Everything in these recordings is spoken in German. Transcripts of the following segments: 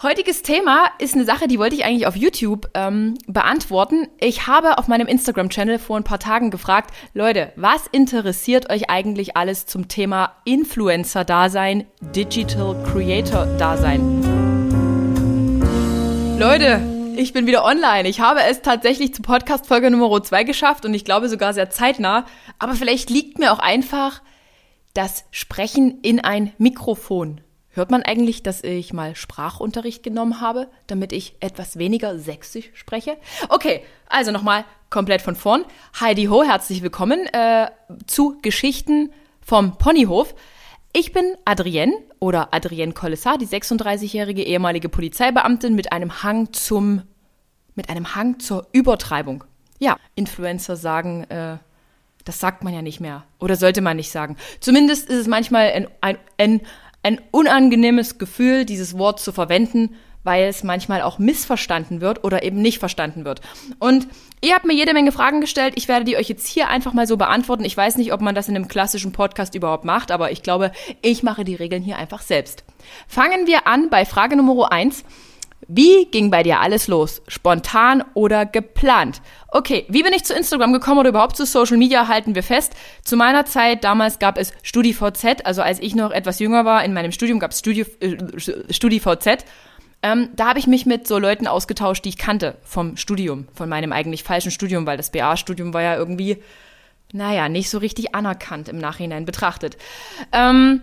Heutiges Thema ist eine Sache, die wollte ich eigentlich auf YouTube ähm, beantworten. Ich habe auf meinem Instagram-Channel vor ein paar Tagen gefragt, Leute, was interessiert euch eigentlich alles zum Thema Influencer-Dasein, Digital Creator-Dasein? Leute, ich bin wieder online. Ich habe es tatsächlich zu Podcast-Folge Nummer 2 geschafft und ich glaube sogar sehr zeitnah. Aber vielleicht liegt mir auch einfach das Sprechen in ein Mikrofon Hört man eigentlich, dass ich mal Sprachunterricht genommen habe, damit ich etwas weniger sächsisch spreche? Okay, also nochmal komplett von vorn. Heidi Ho, herzlich willkommen äh, zu Geschichten vom Ponyhof. Ich bin Adrienne oder Adrienne Collessar, die 36-jährige ehemalige Polizeibeamtin mit einem Hang zum, mit einem Hang zur Übertreibung. Ja, Influencer sagen, äh, das sagt man ja nicht mehr. Oder sollte man nicht sagen. Zumindest ist es manchmal ein, ein, ein ein unangenehmes Gefühl, dieses Wort zu verwenden, weil es manchmal auch missverstanden wird oder eben nicht verstanden wird. Und ihr habt mir jede Menge Fragen gestellt. Ich werde die euch jetzt hier einfach mal so beantworten. Ich weiß nicht, ob man das in einem klassischen Podcast überhaupt macht, aber ich glaube, ich mache die Regeln hier einfach selbst. Fangen wir an bei Frage Nummer eins. Wie ging bei dir alles los? Spontan oder geplant? Okay, wie bin ich zu Instagram gekommen oder überhaupt zu Social Media, halten wir fest. Zu meiner Zeit, damals gab es StudiVZ, also als ich noch etwas jünger war, in meinem Studium gab es Studi, äh, StudiVZ. Ähm, da habe ich mich mit so Leuten ausgetauscht, die ich kannte vom Studium, von meinem eigentlich falschen Studium, weil das BA-Studium war ja irgendwie, naja, nicht so richtig anerkannt im Nachhinein betrachtet. Ähm,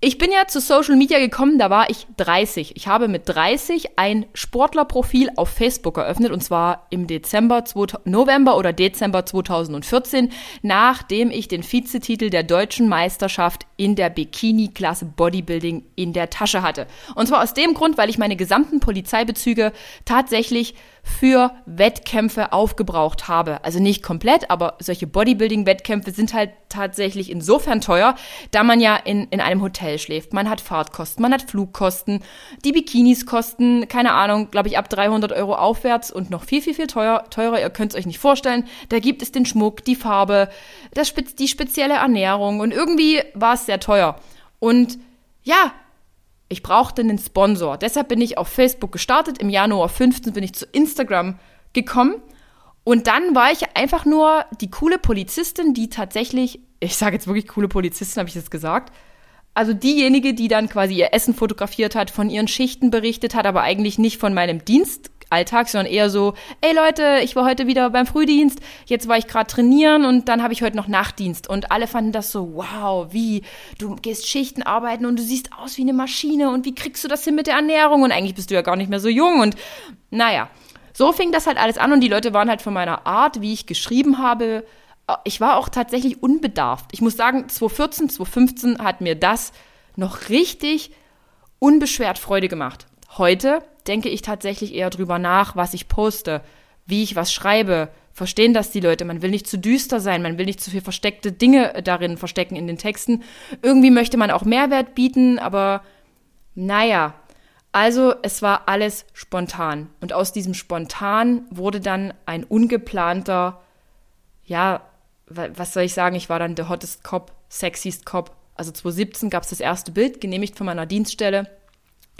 ich bin ja zu Social Media gekommen, da war ich 30. Ich habe mit 30 ein Sportlerprofil auf Facebook eröffnet und zwar im Dezember, November oder Dezember 2014, nachdem ich den Vizetitel der deutschen Meisterschaft in der Bikini-Klasse Bodybuilding in der Tasche hatte. Und zwar aus dem Grund, weil ich meine gesamten Polizeibezüge tatsächlich für Wettkämpfe aufgebraucht habe. Also nicht komplett, aber solche Bodybuilding-Wettkämpfe sind halt tatsächlich insofern teuer, da man ja in, in einem Hotel schläft. Man hat Fahrtkosten, man hat Flugkosten, die Bikinis kosten, keine Ahnung, glaube ich, ab 300 Euro aufwärts und noch viel, viel, viel teuer, teurer. Ihr könnt es euch nicht vorstellen. Da gibt es den Schmuck, die Farbe, das, die spezielle Ernährung und irgendwie war es sehr teuer. Und ja, ich brauchte einen Sponsor. Deshalb bin ich auf Facebook gestartet. Im Januar 15 bin ich zu Instagram gekommen. Und dann war ich einfach nur die coole Polizistin, die tatsächlich, ich sage jetzt wirklich coole Polizistin, habe ich das gesagt. Also diejenige, die dann quasi ihr Essen fotografiert hat, von ihren Schichten berichtet hat, aber eigentlich nicht von meinem Dienst Alltag, sondern eher so, ey Leute, ich war heute wieder beim Frühdienst, jetzt war ich gerade trainieren und dann habe ich heute noch Nachtdienst. Und alle fanden das so, wow, wie, du gehst Schichten arbeiten und du siehst aus wie eine Maschine und wie kriegst du das hin mit der Ernährung? Und eigentlich bist du ja gar nicht mehr so jung und naja. So fing das halt alles an und die Leute waren halt von meiner Art, wie ich geschrieben habe, ich war auch tatsächlich unbedarft. Ich muss sagen, 2014, 2015 hat mir das noch richtig unbeschwert Freude gemacht. Heute denke ich tatsächlich eher drüber nach, was ich poste, wie ich was schreibe. Verstehen das die Leute? Man will nicht zu düster sein, man will nicht zu viel versteckte Dinge darin verstecken in den Texten. Irgendwie möchte man auch Mehrwert bieten, aber naja. Also es war alles spontan. Und aus diesem spontan wurde dann ein ungeplanter, ja, was soll ich sagen, ich war dann der hottest Cop, sexiest Cop. Also 2017 gab es das erste Bild, genehmigt von meiner Dienststelle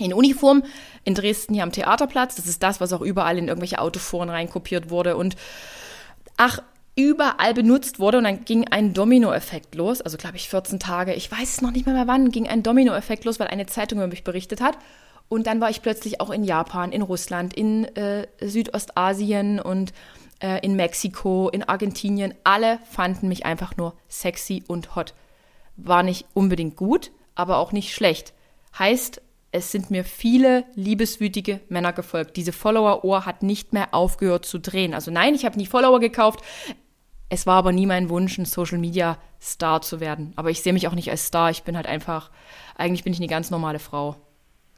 in Uniform in Dresden hier am Theaterplatz. Das ist das, was auch überall in irgendwelche Autoforen reinkopiert wurde und ach, überall benutzt wurde und dann ging ein Dominoeffekt los. Also glaube ich 14 Tage, ich weiß es noch nicht mehr, mehr wann, ging ein Dominoeffekt los, weil eine Zeitung über mich berichtet hat. Und dann war ich plötzlich auch in Japan, in Russland, in äh, Südostasien und äh, in Mexiko, in Argentinien. Alle fanden mich einfach nur sexy und hot. War nicht unbedingt gut, aber auch nicht schlecht. Heißt, es sind mir viele liebeswütige Männer gefolgt. Diese Follower-Ohr hat nicht mehr aufgehört zu drehen. Also nein, ich habe nie Follower gekauft. Es war aber nie mein Wunsch, ein Social-Media-Star zu werden. Aber ich sehe mich auch nicht als Star. Ich bin halt einfach, eigentlich bin ich eine ganz normale Frau.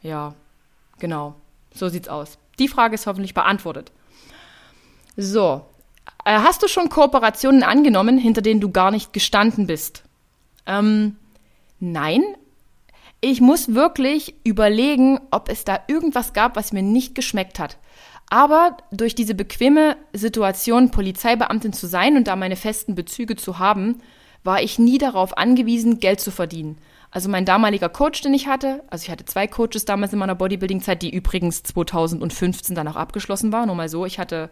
Ja, genau. So sieht's aus. Die Frage ist hoffentlich beantwortet. So. Äh, hast du schon Kooperationen angenommen, hinter denen du gar nicht gestanden bist? Ähm, nein, ich muss wirklich überlegen, ob es da irgendwas gab, was mir nicht geschmeckt hat. Aber durch diese bequeme Situation, Polizeibeamtin zu sein und da meine festen Bezüge zu haben, war ich nie darauf angewiesen, Geld zu verdienen. Also mein damaliger Coach, den ich hatte, also ich hatte zwei Coaches damals in meiner Bodybuilding-Zeit, die übrigens 2015 dann auch abgeschlossen war. Nur mal so, ich hatte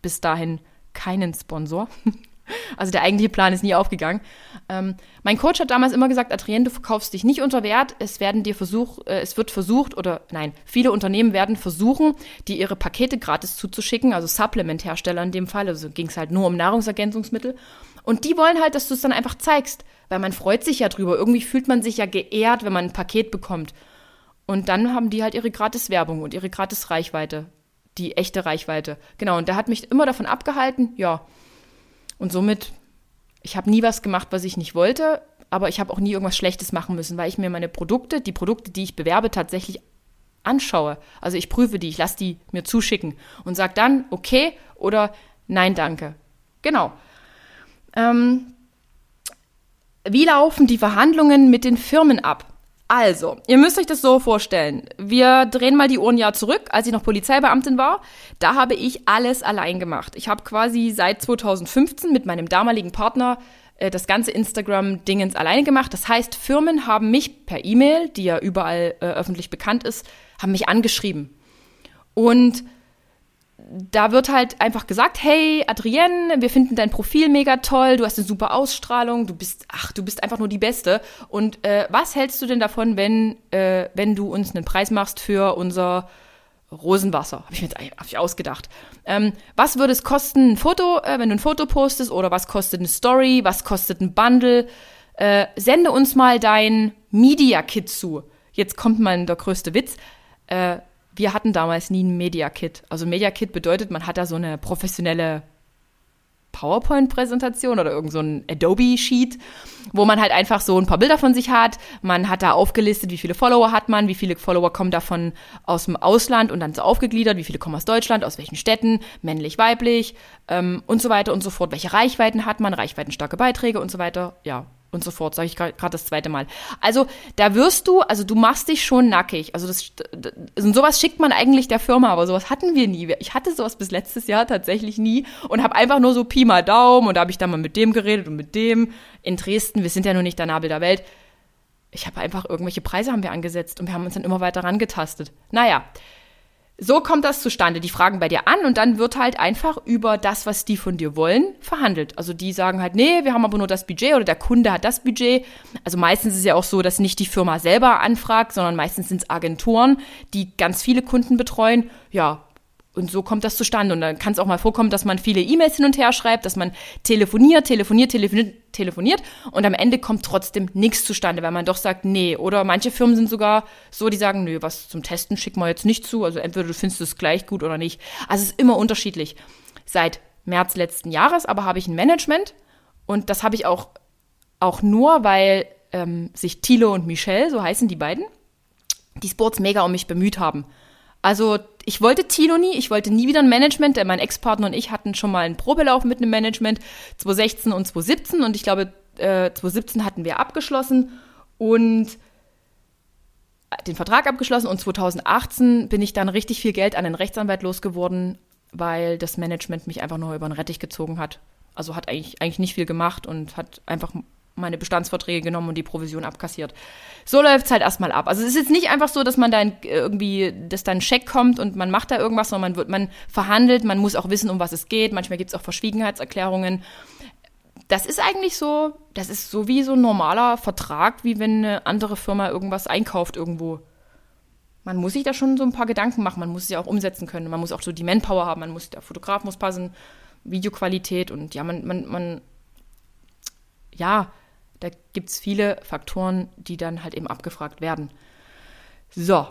bis dahin keinen Sponsor. Also der eigentliche Plan ist nie aufgegangen. Ähm, mein Coach hat damals immer gesagt, Adrienne, du verkaufst dich nicht unter Wert. Es werden dir versuch, äh, es wird versucht oder nein, viele Unternehmen werden versuchen, dir ihre Pakete gratis zuzuschicken, also Supplementhersteller in dem Fall. Also ging es halt nur um Nahrungsergänzungsmittel. Und die wollen halt, dass du es dann einfach zeigst, weil man freut sich ja drüber. Irgendwie fühlt man sich ja geehrt, wenn man ein Paket bekommt. Und dann haben die halt ihre gratis Werbung und ihre gratis Reichweite, die echte Reichweite. Genau, und der hat mich immer davon abgehalten, ja. Und somit, ich habe nie was gemacht, was ich nicht wollte, aber ich habe auch nie irgendwas Schlechtes machen müssen, weil ich mir meine Produkte, die Produkte, die ich bewerbe, tatsächlich anschaue. Also ich prüfe die, ich lasse die mir zuschicken und sage dann okay oder nein, danke. Genau. Ähm, wie laufen die Verhandlungen mit den Firmen ab? Also, ihr müsst euch das so vorstellen. Wir drehen mal die Uhren ja zurück, als ich noch Polizeibeamtin war. Da habe ich alles allein gemacht. Ich habe quasi seit 2015 mit meinem damaligen Partner äh, das ganze Instagram-Dingens alleine gemacht. Das heißt, Firmen haben mich per E-Mail, die ja überall äh, öffentlich bekannt ist, haben mich angeschrieben. Und da wird halt einfach gesagt, hey Adrienne, wir finden dein Profil mega toll, du hast eine super Ausstrahlung, du bist, ach, du bist einfach nur die Beste. Und äh, was hältst du denn davon, wenn, äh, wenn du uns einen Preis machst für unser Rosenwasser? Habe ich mir jetzt hab ich ausgedacht. Ähm, was würde es kosten, ein Foto, äh, wenn du ein Foto postest, oder was kostet eine Story, was kostet ein Bundle? Äh, sende uns mal dein Media Kit zu. Jetzt kommt mal der größte Witz. Wir hatten damals nie ein Media Kit. Also Media Kit bedeutet, man hat da so eine professionelle PowerPoint-Präsentation oder irgend so ein Adobe-Sheet, wo man halt einfach so ein paar Bilder von sich hat. Man hat da aufgelistet, wie viele Follower hat man, wie viele Follower kommen davon aus dem Ausland und dann so aufgegliedert, wie viele kommen aus Deutschland, aus welchen Städten, männlich, weiblich ähm, und so weiter und so fort. Welche Reichweiten hat man, reichweitenstarke Beiträge und so weiter. Ja, und so fort, sage ich gerade das zweite Mal. Also da wirst du, also du machst dich schon nackig. Also das, und sowas schickt man eigentlich der Firma, aber sowas hatten wir nie. Ich hatte sowas bis letztes Jahr tatsächlich nie und habe einfach nur so Pi mal Daumen und da habe ich dann mal mit dem geredet und mit dem in Dresden. Wir sind ja nur nicht der Nabel der Welt. Ich habe einfach irgendwelche Preise haben wir angesetzt und wir haben uns dann immer weiter rangetastet. Naja, so kommt das zustande. Die fragen bei dir an und dann wird halt einfach über das, was die von dir wollen, verhandelt. Also die sagen halt, nee, wir haben aber nur das Budget oder der Kunde hat das Budget. Also meistens ist ja auch so, dass nicht die Firma selber anfragt, sondern meistens sind es Agenturen, die ganz viele Kunden betreuen. Ja, und so kommt das zustande. Und dann kann es auch mal vorkommen, dass man viele E-Mails hin und her schreibt, dass man telefoniert, telefoniert, telefoniert, telefoniert und am Ende kommt trotzdem nichts zustande, weil man doch sagt, nee. Oder manche Firmen sind sogar so, die sagen, nö, was zum Testen schicken wir jetzt nicht zu. Also entweder du findest es gleich gut oder nicht. Also es ist immer unterschiedlich. Seit März letzten Jahres aber habe ich ein Management und das habe ich auch, auch nur, weil ähm, sich Thilo und Michelle, so heißen die beiden, die Sports mega um mich bemüht haben. Also ich wollte Tilo nie, ich wollte nie wieder ein Management, denn mein Ex-Partner und ich hatten schon mal einen Probelauf mit einem Management, 2016 und 2017 und ich glaube, äh, 2017 hatten wir abgeschlossen und den Vertrag abgeschlossen und 2018 bin ich dann richtig viel Geld an den Rechtsanwalt losgeworden, weil das Management mich einfach nur über den Rettich gezogen hat. Also hat eigentlich, eigentlich nicht viel gemacht und hat einfach meine Bestandsverträge genommen und die Provision abkassiert. So läuft es halt erstmal ab. Also es ist jetzt nicht einfach so, dass man dann irgendwie, dass dann ein Scheck kommt und man macht da irgendwas, sondern man wird, man verhandelt, man muss auch wissen, um was es geht. Manchmal gibt es auch Verschwiegenheitserklärungen. Das ist eigentlich so, das ist so wie so ein normaler Vertrag, wie wenn eine andere Firma irgendwas einkauft irgendwo. Man muss sich da schon so ein paar Gedanken machen, man muss sie auch umsetzen können. Man muss auch so die Manpower haben, man muss, der Fotograf muss passen, Videoqualität und ja, man, man, man, ja, da gibt es viele Faktoren, die dann halt eben abgefragt werden. So,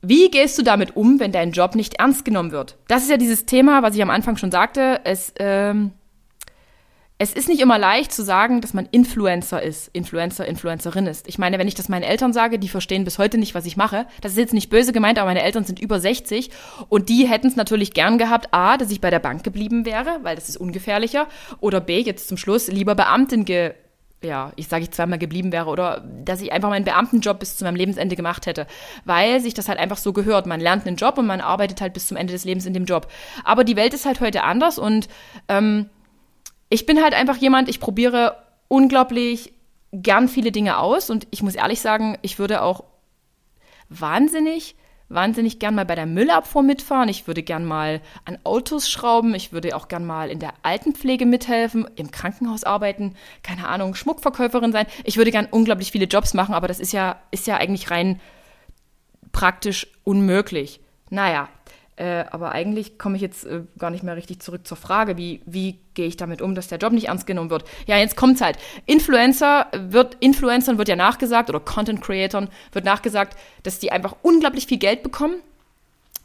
wie gehst du damit um, wenn dein Job nicht ernst genommen wird? Das ist ja dieses Thema, was ich am Anfang schon sagte. Es, ähm, es ist nicht immer leicht zu sagen, dass man Influencer ist, Influencer, Influencerin ist. Ich meine, wenn ich das meinen Eltern sage, die verstehen bis heute nicht, was ich mache. Das ist jetzt nicht böse gemeint, aber meine Eltern sind über 60 und die hätten es natürlich gern gehabt, a, dass ich bei der Bank geblieben wäre, weil das ist ungefährlicher, oder b, jetzt zum Schluss lieber Beamtin ge ja, ich sage ich zweimal geblieben wäre oder dass ich einfach meinen Beamtenjob bis zu meinem Lebensende gemacht hätte, weil sich das halt einfach so gehört. Man lernt einen Job und man arbeitet halt bis zum Ende des Lebens in dem Job. Aber die Welt ist halt heute anders und ähm, ich bin halt einfach jemand, ich probiere unglaublich gern viele Dinge aus und ich muss ehrlich sagen, ich würde auch wahnsinnig, wahnsinnig gern mal bei der Müllabfuhr mitfahren. Ich würde gern mal an Autos schrauben. Ich würde auch gern mal in der Altenpflege mithelfen, im Krankenhaus arbeiten, keine Ahnung, Schmuckverkäuferin sein. Ich würde gern unglaublich viele Jobs machen, aber das ist ja, ist ja eigentlich rein praktisch unmöglich. Naja, äh, aber eigentlich komme ich jetzt äh, gar nicht mehr richtig zurück zur Frage, wie, wie gehe ich damit um, dass der Job nicht ernst genommen wird. Ja, jetzt kommt's halt. Influencer wird, Influencern wird ja nachgesagt oder Content Creatern wird nachgesagt, dass die einfach unglaublich viel Geld bekommen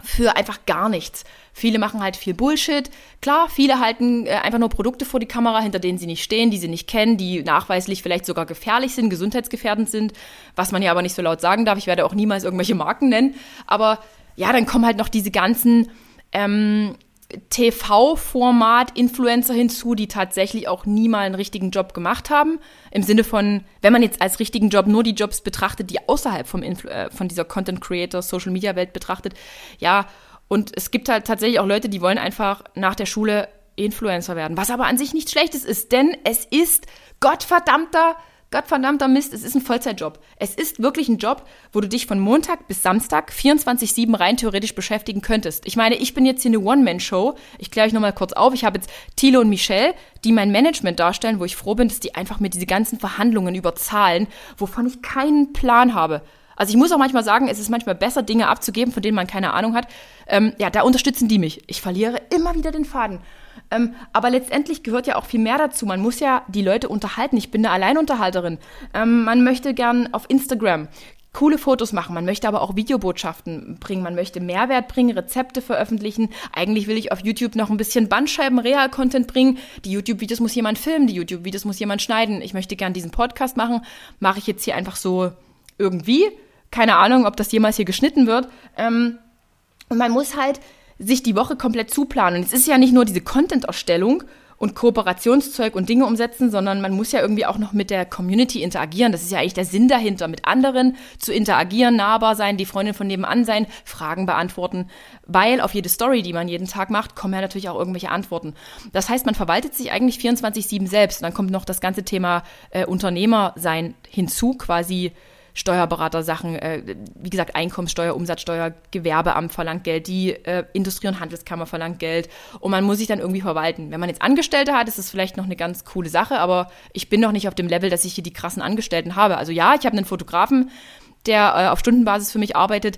für einfach gar nichts. Viele machen halt viel Bullshit. Klar, viele halten äh, einfach nur Produkte vor die Kamera, hinter denen sie nicht stehen, die sie nicht kennen, die nachweislich vielleicht sogar gefährlich sind, gesundheitsgefährdend sind, was man ja aber nicht so laut sagen darf. Ich werde auch niemals irgendwelche Marken nennen. Aber ja, dann kommen halt noch diese ganzen ähm, TV-Format-Influencer hinzu, die tatsächlich auch nie mal einen richtigen Job gemacht haben. Im Sinne von, wenn man jetzt als richtigen Job nur die Jobs betrachtet, die außerhalb vom Influ äh, von dieser Content Creator, Social Media Welt betrachtet. Ja, und es gibt halt tatsächlich auch Leute, die wollen einfach nach der Schule Influencer werden, was aber an sich nichts Schlechtes ist, denn es ist gottverdammter Gottverdammter Mist, es ist ein Vollzeitjob. Es ist wirklich ein Job, wo du dich von Montag bis Samstag 24-7 rein theoretisch beschäftigen könntest. Ich meine, ich bin jetzt hier eine One-Man-Show. Ich kläre euch nochmal kurz auf. Ich habe jetzt Thilo und Michelle, die mein Management darstellen, wo ich froh bin, dass die einfach mit diese ganzen Verhandlungen über Zahlen, wovon ich keinen Plan habe. Also ich muss auch manchmal sagen, es ist manchmal besser, Dinge abzugeben, von denen man keine Ahnung hat. Ähm, ja, da unterstützen die mich. Ich verliere immer wieder den Faden. Ähm, aber letztendlich gehört ja auch viel mehr dazu. Man muss ja die Leute unterhalten. Ich bin eine Alleinunterhalterin. Ähm, man möchte gern auf Instagram coole Fotos machen. Man möchte aber auch Videobotschaften bringen. Man möchte Mehrwert bringen, Rezepte veröffentlichen. Eigentlich will ich auf YouTube noch ein bisschen Bandscheiben-Real-Content bringen. Die YouTube-Videos muss jemand filmen, die YouTube-Videos muss jemand schneiden. Ich möchte gern diesen Podcast machen. Mache ich jetzt hier einfach so irgendwie. Keine Ahnung, ob das jemals hier geschnitten wird. Ähm, und man muss halt sich die Woche komplett zuplanen. Und es ist ja nicht nur diese Content-Erstellung und Kooperationszeug und Dinge umsetzen, sondern man muss ja irgendwie auch noch mit der Community interagieren. Das ist ja eigentlich der Sinn dahinter, mit anderen zu interagieren, nahbar sein, die Freundin von nebenan sein, Fragen beantworten, weil auf jede Story, die man jeden Tag macht, kommen ja natürlich auch irgendwelche Antworten. Das heißt, man verwaltet sich eigentlich 24-7 selbst. Und dann kommt noch das ganze Thema äh, Unternehmer sein hinzu, quasi Steuerberater-Sachen, äh, wie gesagt, Einkommenssteuer, Umsatzsteuer, Gewerbeamt verlangt Geld, die äh, Industrie- und Handelskammer verlangt Geld und man muss sich dann irgendwie verwalten. Wenn man jetzt Angestellte hat, ist das vielleicht noch eine ganz coole Sache, aber ich bin noch nicht auf dem Level, dass ich hier die krassen Angestellten habe. Also ja, ich habe einen Fotografen, der äh, auf Stundenbasis für mich arbeitet,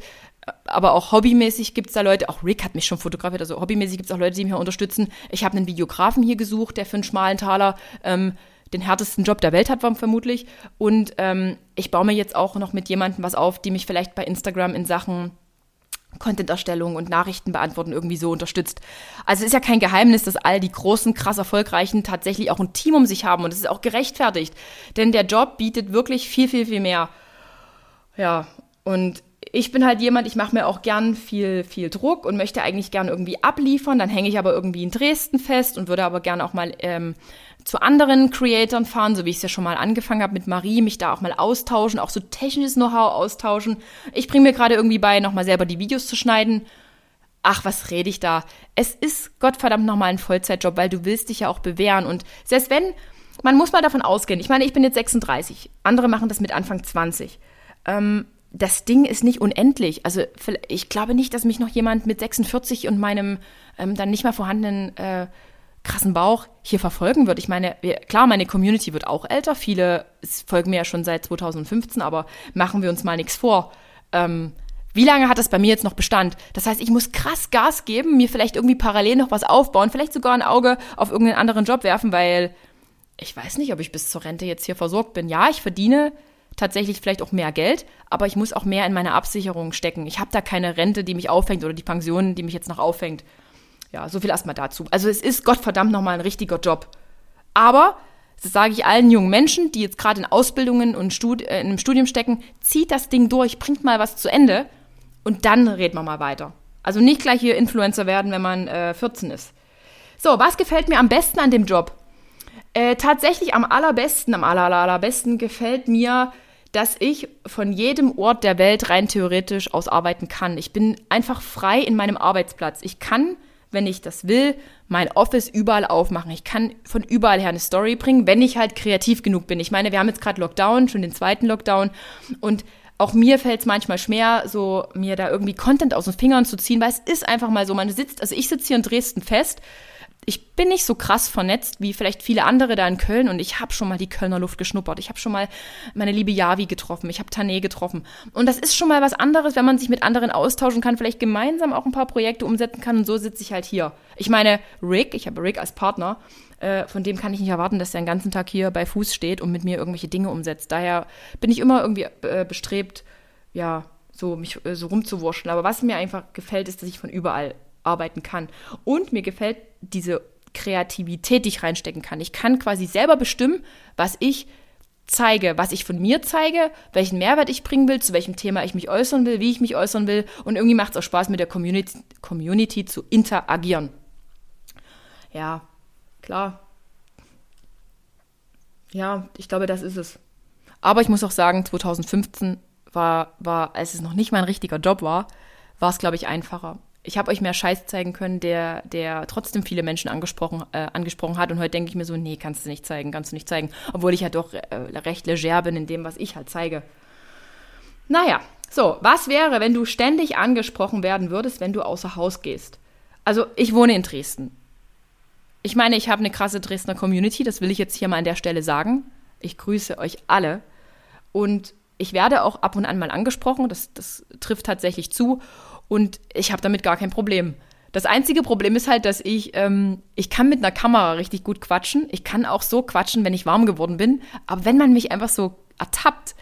aber auch hobbymäßig gibt es da Leute, auch Rick hat mich schon fotografiert, also hobbymäßig gibt es auch Leute, die mich unterstützen. Ich habe einen Videografen hier gesucht, der für einen schmalen Taler ähm, den härtesten Job der Welt hat, vermutlich. Und ähm, ich baue mir jetzt auch noch mit jemandem was auf, die mich vielleicht bei Instagram in Sachen Content-Erstellung und Nachrichten beantworten irgendwie so unterstützt. Also es ist ja kein Geheimnis, dass all die großen, krass erfolgreichen tatsächlich auch ein Team um sich haben und es ist auch gerechtfertigt. Denn der Job bietet wirklich viel, viel, viel mehr. Ja, und ich bin halt jemand, ich mache mir auch gern viel, viel Druck und möchte eigentlich gern irgendwie abliefern. Dann hänge ich aber irgendwie in Dresden fest und würde aber gern auch mal ähm, zu anderen Creatoren fahren, so wie ich es ja schon mal angefangen habe mit Marie, mich da auch mal austauschen, auch so technisches Know-how austauschen. Ich bringe mir gerade irgendwie bei, nochmal selber die Videos zu schneiden. Ach, was rede ich da? Es ist Gottverdammt nochmal ein Vollzeitjob, weil du willst dich ja auch bewähren. Und selbst wenn, man muss mal davon ausgehen, ich meine, ich bin jetzt 36, andere machen das mit Anfang 20. Ähm, das Ding ist nicht unendlich. Also ich glaube nicht, dass mich noch jemand mit 46 und meinem ähm, dann nicht mehr vorhandenen äh, krassen Bauch hier verfolgen wird. Ich meine, klar, meine Community wird auch älter. Viele folgen mir ja schon seit 2015, aber machen wir uns mal nichts vor. Ähm, wie lange hat das bei mir jetzt noch Bestand? Das heißt, ich muss krass Gas geben, mir vielleicht irgendwie parallel noch was aufbauen, vielleicht sogar ein Auge auf irgendeinen anderen Job werfen, weil ich weiß nicht, ob ich bis zur Rente jetzt hier versorgt bin. Ja, ich verdiene tatsächlich vielleicht auch mehr Geld, aber ich muss auch mehr in meine Absicherung stecken. Ich habe da keine Rente, die mich auffängt oder die Pension, die mich jetzt noch auffängt. Ja, so viel erstmal dazu. Also es ist Gottverdammt nochmal ein richtiger Job. Aber, das sage ich allen jungen Menschen, die jetzt gerade in Ausbildungen und Studi äh, in einem Studium stecken, zieht das Ding durch, bringt mal was zu Ende und dann reden wir mal weiter. Also nicht gleich hier Influencer werden, wenn man äh, 14 ist. So, was gefällt mir am besten an dem Job? Äh, tatsächlich am allerbesten, am aller, allerbesten gefällt mir, dass ich von jedem Ort der Welt rein theoretisch aus arbeiten kann. Ich bin einfach frei in meinem Arbeitsplatz. Ich kann wenn ich das will, mein Office überall aufmachen. Ich kann von überall her eine Story bringen, wenn ich halt kreativ genug bin. Ich meine, wir haben jetzt gerade Lockdown, schon den zweiten Lockdown und auch mir fällt es manchmal schwer, so mir da irgendwie Content aus den Fingern zu ziehen, weil es ist einfach mal so, man sitzt, also ich sitze hier in Dresden fest ich bin nicht so krass vernetzt wie vielleicht viele andere da in Köln und ich habe schon mal die Kölner Luft geschnuppert. Ich habe schon mal meine liebe Javi getroffen, ich habe Tané getroffen. Und das ist schon mal was anderes, wenn man sich mit anderen austauschen kann, vielleicht gemeinsam auch ein paar Projekte umsetzen kann und so sitze ich halt hier. Ich meine, Rick, ich habe Rick als Partner, äh, von dem kann ich nicht erwarten, dass er den ganzen Tag hier bei Fuß steht und mit mir irgendwelche Dinge umsetzt. Daher bin ich immer irgendwie äh, bestrebt, ja, so mich äh, so rumzuwurschen. Aber was mir einfach gefällt, ist, dass ich von überall arbeiten kann. Und mir gefällt diese Kreativität, die ich reinstecken kann. Ich kann quasi selber bestimmen, was ich zeige, was ich von mir zeige, welchen Mehrwert ich bringen will, zu welchem Thema ich mich äußern will, wie ich mich äußern will. Und irgendwie macht es auch Spaß, mit der Community, Community zu interagieren. Ja, klar. Ja, ich glaube, das ist es. Aber ich muss auch sagen, 2015 war, war, als es noch nicht mein richtiger Job war, war es, glaube ich, einfacher ich habe euch mehr Scheiß zeigen können, der, der trotzdem viele Menschen angesprochen, äh, angesprochen hat. Und heute denke ich mir so, nee, kannst du nicht zeigen, kannst du nicht zeigen. Obwohl ich ja doch äh, recht leger bin in dem, was ich halt zeige. Naja, so, was wäre, wenn du ständig angesprochen werden würdest, wenn du außer Haus gehst? Also, ich wohne in Dresden. Ich meine, ich habe eine krasse Dresdner Community, das will ich jetzt hier mal an der Stelle sagen. Ich grüße euch alle. Und ich werde auch ab und an mal angesprochen, das, das trifft tatsächlich zu. Und ich habe damit gar kein Problem. Das einzige Problem ist halt, dass ich, ähm, ich kann mit einer Kamera richtig gut quatschen. Ich kann auch so quatschen, wenn ich warm geworden bin. Aber wenn man mich einfach so ertappt,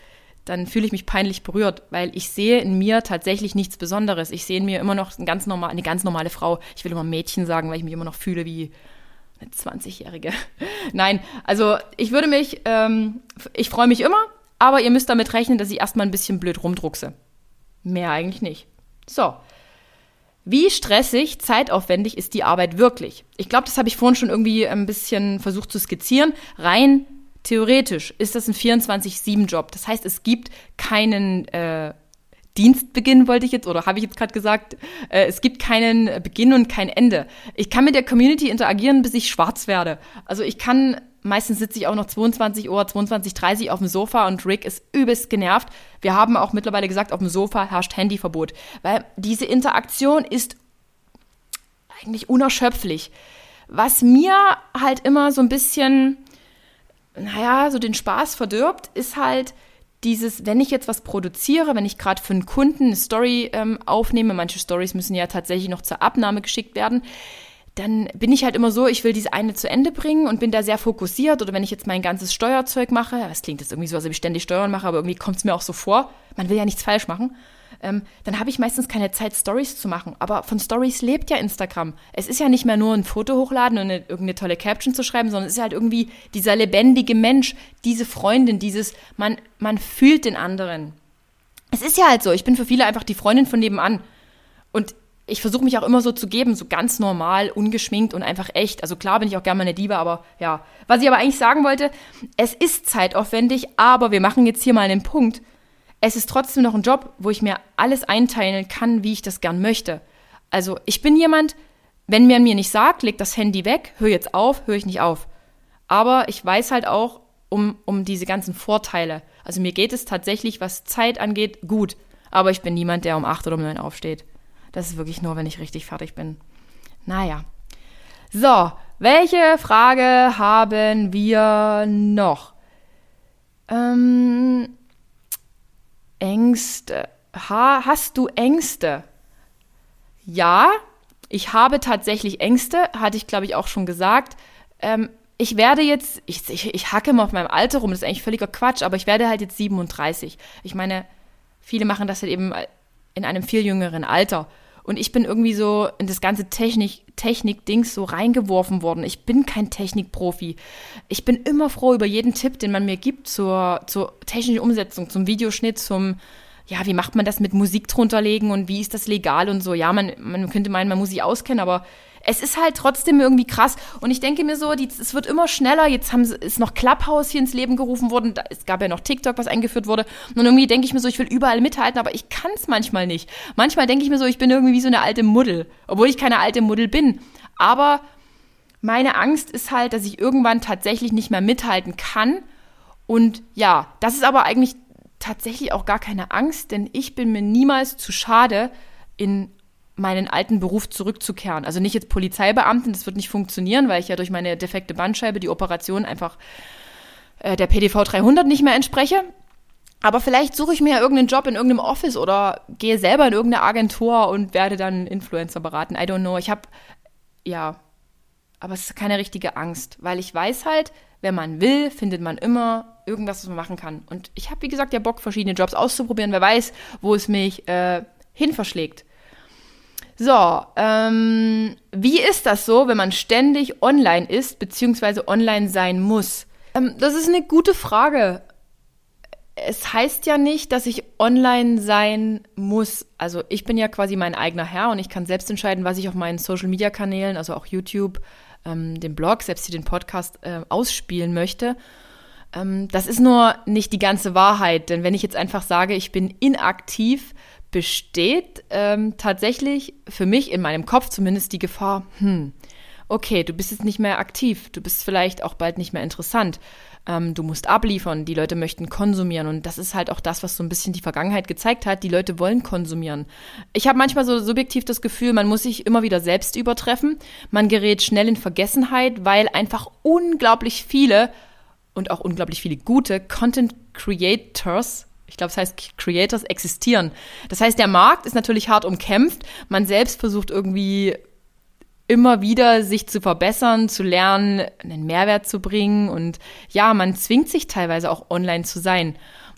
dann fühle ich mich peinlich berührt, weil ich sehe in mir tatsächlich nichts Besonderes. Ich sehe in mir immer noch ein ganz normal, eine ganz normale Frau. Ich will immer Mädchen sagen, weil ich mich immer noch fühle wie eine 20-Jährige. Nein, also ich würde mich, ähm, ich freue mich immer, aber ihr müsst damit rechnen, dass ich erstmal ein bisschen blöd rumdruckse. Mehr eigentlich nicht. So. Wie stressig, zeitaufwendig ist die Arbeit wirklich? Ich glaube, das habe ich vorhin schon irgendwie ein bisschen versucht zu skizzieren. Rein theoretisch ist das ein 24-7-Job. Das heißt, es gibt keinen äh, Dienstbeginn, wollte ich jetzt, oder habe ich jetzt gerade gesagt, äh, es gibt keinen Beginn und kein Ende. Ich kann mit der Community interagieren, bis ich schwarz werde. Also ich kann meistens sitze ich auch noch 22 Uhr, 22, 30 auf dem Sofa und Rick ist übelst genervt. Wir haben auch mittlerweile gesagt, auf dem Sofa herrscht Handyverbot, weil diese Interaktion ist eigentlich unerschöpflich. Was mir halt immer so ein bisschen, naja, so den Spaß verdirbt, ist halt dieses, wenn ich jetzt was produziere, wenn ich gerade für einen Kunden eine Story ähm, aufnehme, manche Stories müssen ja tatsächlich noch zur Abnahme geschickt werden, dann bin ich halt immer so, ich will diese eine zu Ende bringen und bin da sehr fokussiert. Oder wenn ich jetzt mein ganzes Steuerzeug mache, das klingt jetzt irgendwie so, als ob ich ständig Steuern mache, aber irgendwie kommt es mir auch so vor, man will ja nichts falsch machen, ähm, dann habe ich meistens keine Zeit, Stories zu machen. Aber von Stories lebt ja Instagram. Es ist ja nicht mehr nur ein Foto hochladen und eine, irgendeine tolle Caption zu schreiben, sondern es ist halt irgendwie dieser lebendige Mensch, diese Freundin, dieses, man, man fühlt den anderen. Es ist ja halt so, ich bin für viele einfach die Freundin von nebenan. Und ich versuche mich auch immer so zu geben, so ganz normal, ungeschminkt und einfach echt. Also klar bin ich auch gerne mal eine Diva, aber ja. Was ich aber eigentlich sagen wollte, es ist zeitaufwendig, aber wir machen jetzt hier mal einen Punkt. Es ist trotzdem noch ein Job, wo ich mir alles einteilen kann, wie ich das gern möchte. Also ich bin jemand, wenn man mir nicht sagt, leg das Handy weg, hör jetzt auf, höre ich nicht auf. Aber ich weiß halt auch um, um diese ganzen Vorteile. Also mir geht es tatsächlich, was Zeit angeht, gut. Aber ich bin niemand, der um acht oder um neun aufsteht. Das ist wirklich nur, wenn ich richtig fertig bin. Naja. So, welche Frage haben wir noch? Ähm, Ängste. Ha, hast du Ängste? Ja, ich habe tatsächlich Ängste, hatte ich glaube ich auch schon gesagt. Ähm, ich werde jetzt, ich, ich, ich hacke mal auf meinem Alter rum, das ist eigentlich völliger Quatsch, aber ich werde halt jetzt 37. Ich meine, viele machen das halt eben in einem viel jüngeren Alter. Und ich bin irgendwie so in das ganze Technik, Technik-Dings so reingeworfen worden. Ich bin kein Technikprofi. Ich bin immer froh über jeden Tipp, den man mir gibt zur, zur technischen Umsetzung, zum Videoschnitt, zum, ja, wie macht man das mit Musik drunter legen und wie ist das legal und so. Ja, man, man könnte meinen, man muss sich auskennen, aber es ist halt trotzdem irgendwie krass. Und ich denke mir so, die, es wird immer schneller. Jetzt haben, ist noch Clubhouse hier ins Leben gerufen worden. Es gab ja noch TikTok, was eingeführt wurde. Und irgendwie denke ich mir so, ich will überall mithalten, aber ich kann es manchmal nicht. Manchmal denke ich mir so, ich bin irgendwie wie so eine alte Muddel, obwohl ich keine alte Muddel bin. Aber meine Angst ist halt, dass ich irgendwann tatsächlich nicht mehr mithalten kann. Und ja, das ist aber eigentlich tatsächlich auch gar keine Angst, denn ich bin mir niemals zu schade, in meinen alten Beruf zurückzukehren. Also nicht jetzt Polizeibeamten, das wird nicht funktionieren, weil ich ja durch meine defekte Bandscheibe die Operation einfach äh, der PDV 300 nicht mehr entspreche. Aber vielleicht suche ich mir ja irgendeinen Job in irgendeinem Office oder gehe selber in irgendeine Agentur und werde dann Influencer beraten. I don't know. Ich habe, ja, aber es ist keine richtige Angst, weil ich weiß halt, wenn man will, findet man immer irgendwas, was man machen kann. Und ich habe, wie gesagt, ja Bock, verschiedene Jobs auszuprobieren. Wer weiß, wo es mich äh, hin verschlägt. So, ähm, wie ist das so, wenn man ständig online ist, beziehungsweise online sein muss? Ähm, das ist eine gute Frage. Es heißt ja nicht, dass ich online sein muss. Also ich bin ja quasi mein eigener Herr und ich kann selbst entscheiden, was ich auf meinen Social-Media-Kanälen, also auch YouTube, ähm, den Blog, selbst hier den Podcast äh, ausspielen möchte. Ähm, das ist nur nicht die ganze Wahrheit, denn wenn ich jetzt einfach sage, ich bin inaktiv, besteht ähm, tatsächlich für mich in meinem Kopf zumindest die Gefahr, hm, okay, du bist jetzt nicht mehr aktiv, du bist vielleicht auch bald nicht mehr interessant, ähm, du musst abliefern, die Leute möchten konsumieren und das ist halt auch das, was so ein bisschen die Vergangenheit gezeigt hat, die Leute wollen konsumieren. Ich habe manchmal so subjektiv das Gefühl, man muss sich immer wieder selbst übertreffen, man gerät schnell in Vergessenheit, weil einfach unglaublich viele und auch unglaublich viele gute Content Creators ich glaube, es heißt Creators existieren. Das heißt, der Markt ist natürlich hart umkämpft. Man selbst versucht irgendwie immer wieder sich zu verbessern, zu lernen, einen Mehrwert zu bringen. Und ja, man zwingt sich teilweise auch online zu sein.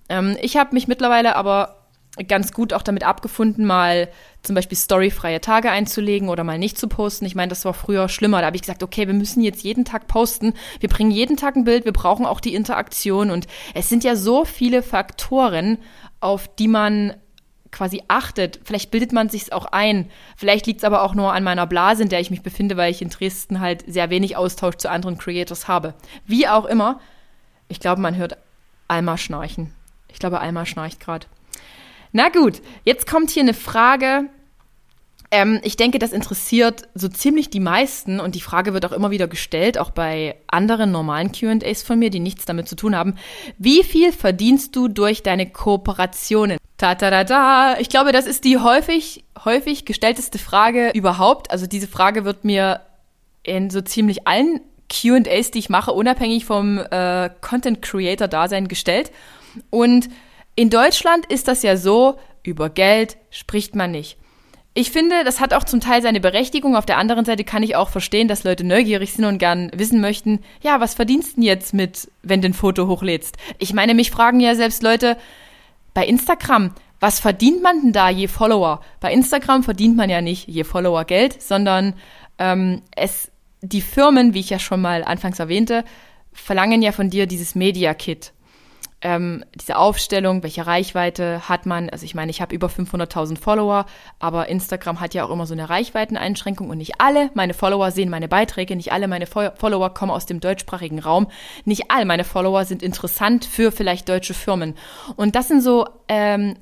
Ähm, ich habe mich mittlerweile aber ganz gut auch damit abgefunden, mal zum Beispiel storyfreie Tage einzulegen oder mal nicht zu posten. Ich meine, das war früher schlimmer. Da habe ich gesagt, okay, wir müssen jetzt jeden Tag posten. Wir bringen jeden Tag ein Bild. Wir brauchen auch die Interaktion. Und es sind ja so viele Faktoren, auf die man quasi achtet. Vielleicht bildet man sich auch ein. Vielleicht liegt es aber auch nur an meiner Blase, in der ich mich befinde, weil ich in Dresden halt sehr wenig Austausch zu anderen Creators habe. Wie auch immer, ich glaube, man hört Alma schnarchen. Ich glaube, Alma schnarcht gerade. Na gut, jetzt kommt hier eine Frage. Ähm, ich denke, das interessiert so ziemlich die meisten und die Frage wird auch immer wieder gestellt, auch bei anderen normalen QAs von mir, die nichts damit zu tun haben. Wie viel verdienst du durch deine Kooperationen? Ta ta ta ta. Ich glaube, das ist die häufig, häufig gestellteste Frage überhaupt. Also diese Frage wird mir in so ziemlich allen QAs, die ich mache, unabhängig vom äh, Content Creator Dasein gestellt. Und in Deutschland ist das ja so, über Geld spricht man nicht. Ich finde, das hat auch zum Teil seine Berechtigung. Auf der anderen Seite kann ich auch verstehen, dass Leute neugierig sind und gern wissen möchten, ja, was verdienst du jetzt mit, wenn du ein Foto hochlädst? Ich meine, mich fragen ja selbst Leute bei Instagram, was verdient man denn da je Follower? Bei Instagram verdient man ja nicht je Follower Geld, sondern ähm, es, die Firmen, wie ich ja schon mal anfangs erwähnte, verlangen ja von dir dieses Media Kit ähm, diese Aufstellung, welche Reichweite hat man. Also ich meine, ich habe über 500.000 Follower, aber Instagram hat ja auch immer so eine Reichweiteneinschränkung und nicht alle meine Follower sehen meine Beiträge, nicht alle meine Fo Follower kommen aus dem deutschsprachigen Raum, nicht all meine Follower sind interessant für vielleicht deutsche Firmen. Und das sind so ähm,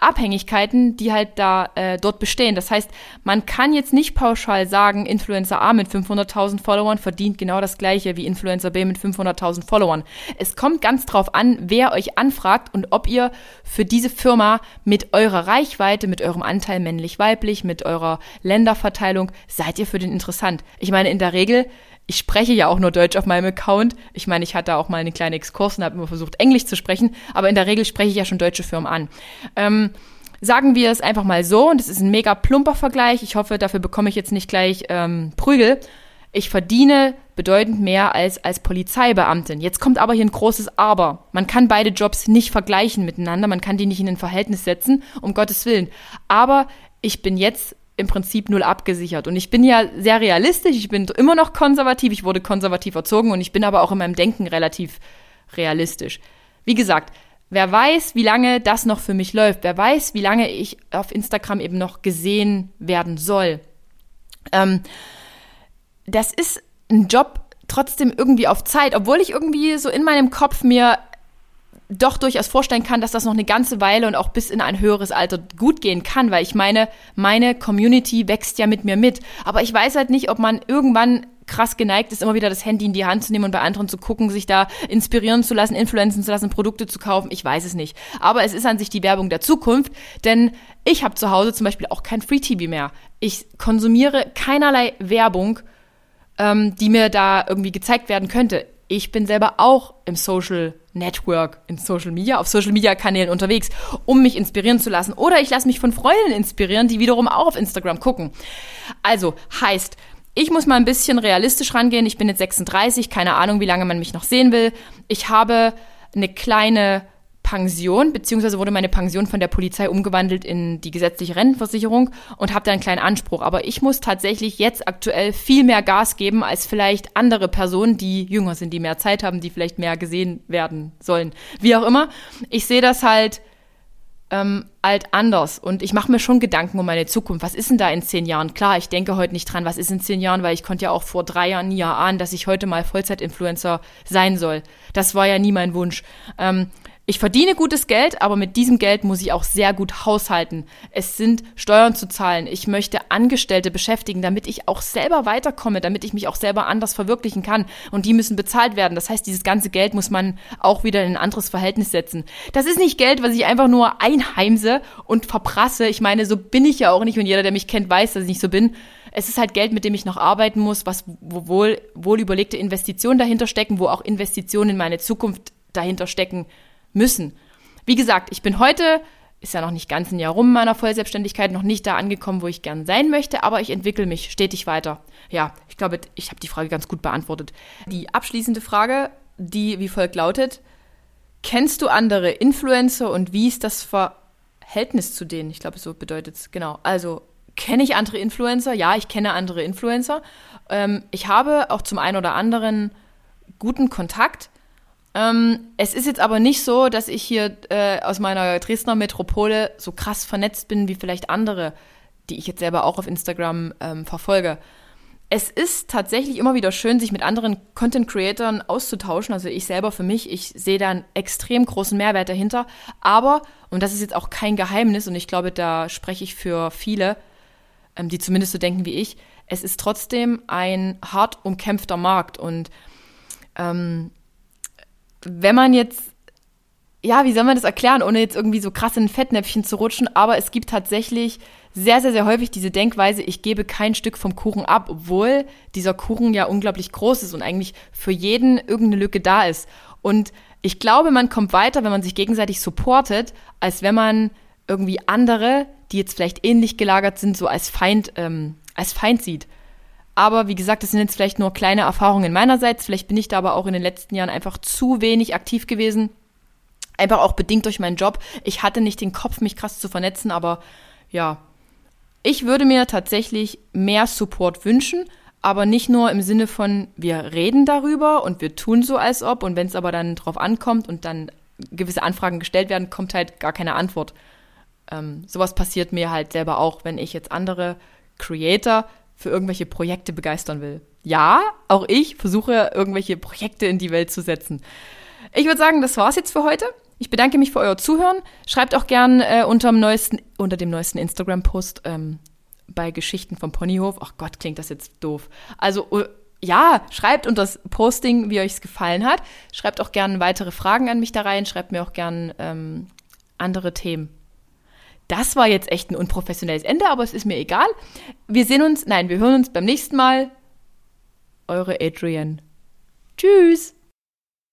Abhängigkeiten, die halt da äh, dort bestehen. Das heißt, man kann jetzt nicht pauschal sagen, Influencer A mit 500.000 Followern verdient genau das gleiche wie Influencer B mit 500.000 Followern. Es kommt ganz drauf an, wer euch anfragt und ob ihr für diese Firma mit eurer Reichweite, mit eurem Anteil männlich-weiblich, mit eurer Länderverteilung, seid ihr für den interessant. Ich meine, in der Regel ich spreche ja auch nur Deutsch auf meinem Account. Ich meine, ich hatte auch mal einen kleinen Exkurs und habe immer versucht, Englisch zu sprechen, aber in der Regel spreche ich ja schon deutsche Firmen an. Ähm, sagen wir es einfach mal so, und es ist ein mega plumper Vergleich. Ich hoffe, dafür bekomme ich jetzt nicht gleich ähm, Prügel. Ich verdiene bedeutend mehr als als Polizeibeamtin. Jetzt kommt aber hier ein großes Aber. Man kann beide Jobs nicht vergleichen miteinander, man kann die nicht in ein Verhältnis setzen, um Gottes Willen. Aber ich bin jetzt im Prinzip null abgesichert. Und ich bin ja sehr realistisch, ich bin immer noch konservativ, ich wurde konservativ erzogen und ich bin aber auch in meinem Denken relativ realistisch. Wie gesagt, wer weiß, wie lange das noch für mich läuft, wer weiß, wie lange ich auf Instagram eben noch gesehen werden soll. Ähm, das ist ein Job trotzdem irgendwie auf Zeit, obwohl ich irgendwie so in meinem Kopf mir doch durchaus vorstellen kann, dass das noch eine ganze Weile und auch bis in ein höheres Alter gut gehen kann, weil ich meine, meine Community wächst ja mit mir mit. Aber ich weiß halt nicht, ob man irgendwann krass geneigt ist, immer wieder das Handy in die Hand zu nehmen und bei anderen zu gucken, sich da inspirieren zu lassen, influenzen zu lassen, Produkte zu kaufen. Ich weiß es nicht. Aber es ist an sich die Werbung der Zukunft, denn ich habe zu Hause zum Beispiel auch kein Free TV mehr. Ich konsumiere keinerlei Werbung, ähm, die mir da irgendwie gezeigt werden könnte. Ich bin selber auch im Social Network, in Social Media, auf Social Media Kanälen unterwegs, um mich inspirieren zu lassen. Oder ich lasse mich von Freunden inspirieren, die wiederum auch auf Instagram gucken. Also heißt, ich muss mal ein bisschen realistisch rangehen. Ich bin jetzt 36, keine Ahnung, wie lange man mich noch sehen will. Ich habe eine kleine Pension, beziehungsweise wurde meine Pension von der Polizei umgewandelt in die gesetzliche Rentenversicherung und habe da einen kleinen Anspruch. Aber ich muss tatsächlich jetzt aktuell viel mehr Gas geben als vielleicht andere Personen, die jünger sind, die mehr Zeit haben, die vielleicht mehr gesehen werden sollen. Wie auch immer. Ich sehe das halt ähm, alt anders. Und ich mache mir schon Gedanken um meine Zukunft. Was ist denn da in zehn Jahren? Klar, ich denke heute nicht dran, was ist in zehn Jahren, weil ich konnte ja auch vor drei Jahren nie ahnen, dass ich heute mal Vollzeit-Influencer sein soll. Das war ja nie mein Wunsch. Ähm, ich verdiene gutes Geld, aber mit diesem Geld muss ich auch sehr gut haushalten. Es sind Steuern zu zahlen. Ich möchte Angestellte beschäftigen, damit ich auch selber weiterkomme, damit ich mich auch selber anders verwirklichen kann. Und die müssen bezahlt werden. Das heißt, dieses ganze Geld muss man auch wieder in ein anderes Verhältnis setzen. Das ist nicht Geld, was ich einfach nur einheimse und verprasse. Ich meine, so bin ich ja auch nicht und jeder, der mich kennt, weiß, dass ich nicht so bin. Es ist halt Geld, mit dem ich noch arbeiten muss, was wohl, wohl überlegte Investitionen dahinter stecken, wo auch Investitionen in meine Zukunft dahinter stecken müssen. Wie gesagt, ich bin heute, ist ja noch nicht ganz ein Jahr rum meiner Vollselbstständigkeit, noch nicht da angekommen, wo ich gern sein möchte, aber ich entwickle mich stetig weiter. Ja, ich glaube, ich habe die Frage ganz gut beantwortet. Die abschließende Frage, die wie folgt lautet, kennst du andere Influencer und wie ist das Verhältnis zu denen? Ich glaube, so bedeutet es, genau. Also, kenne ich andere Influencer? Ja, ich kenne andere Influencer. Ähm, ich habe auch zum einen oder anderen guten Kontakt. Ähm, es ist jetzt aber nicht so, dass ich hier äh, aus meiner Dresdner Metropole so krass vernetzt bin wie vielleicht andere, die ich jetzt selber auch auf Instagram ähm, verfolge. Es ist tatsächlich immer wieder schön, sich mit anderen Content-Creatoren auszutauschen. Also ich selber für mich, ich sehe da einen extrem großen Mehrwert dahinter. Aber, und das ist jetzt auch kein Geheimnis, und ich glaube, da spreche ich für viele, ähm, die zumindest so denken wie ich, es ist trotzdem ein hart umkämpfter Markt. Und ähm, wenn man jetzt, ja, wie soll man das erklären, ohne jetzt irgendwie so krass in ein Fettnäpfchen zu rutschen, aber es gibt tatsächlich sehr, sehr, sehr häufig diese Denkweise, ich gebe kein Stück vom Kuchen ab, obwohl dieser Kuchen ja unglaublich groß ist und eigentlich für jeden irgendeine Lücke da ist. Und ich glaube, man kommt weiter, wenn man sich gegenseitig supportet, als wenn man irgendwie andere, die jetzt vielleicht ähnlich gelagert sind, so als Feind, ähm, als Feind sieht. Aber wie gesagt, das sind jetzt vielleicht nur kleine Erfahrungen meinerseits. Vielleicht bin ich da aber auch in den letzten Jahren einfach zu wenig aktiv gewesen. Einfach auch bedingt durch meinen Job. Ich hatte nicht den Kopf, mich krass zu vernetzen, aber ja. Ich würde mir tatsächlich mehr Support wünschen, aber nicht nur im Sinne von, wir reden darüber und wir tun so, als ob, und wenn es aber dann drauf ankommt und dann gewisse Anfragen gestellt werden, kommt halt gar keine Antwort. Ähm, sowas passiert mir halt selber auch, wenn ich jetzt andere Creator für irgendwelche Projekte begeistern will. Ja, auch ich versuche irgendwelche Projekte in die Welt zu setzen. Ich würde sagen, das war's jetzt für heute. Ich bedanke mich für euer Zuhören. Schreibt auch gern äh, unter, dem neuesten, unter dem neuesten Instagram-Post ähm, bei Geschichten vom Ponyhof. Ach Gott, klingt das jetzt doof. Also uh, ja, schreibt unter das Posting, wie euch es gefallen hat. Schreibt auch gern weitere Fragen an mich da rein. Schreibt mir auch gern ähm, andere Themen das war jetzt echt ein unprofessionelles Ende, aber es ist mir egal. Wir sehen uns, nein, wir hören uns beim nächsten Mal. Eure Adrian. Tschüss.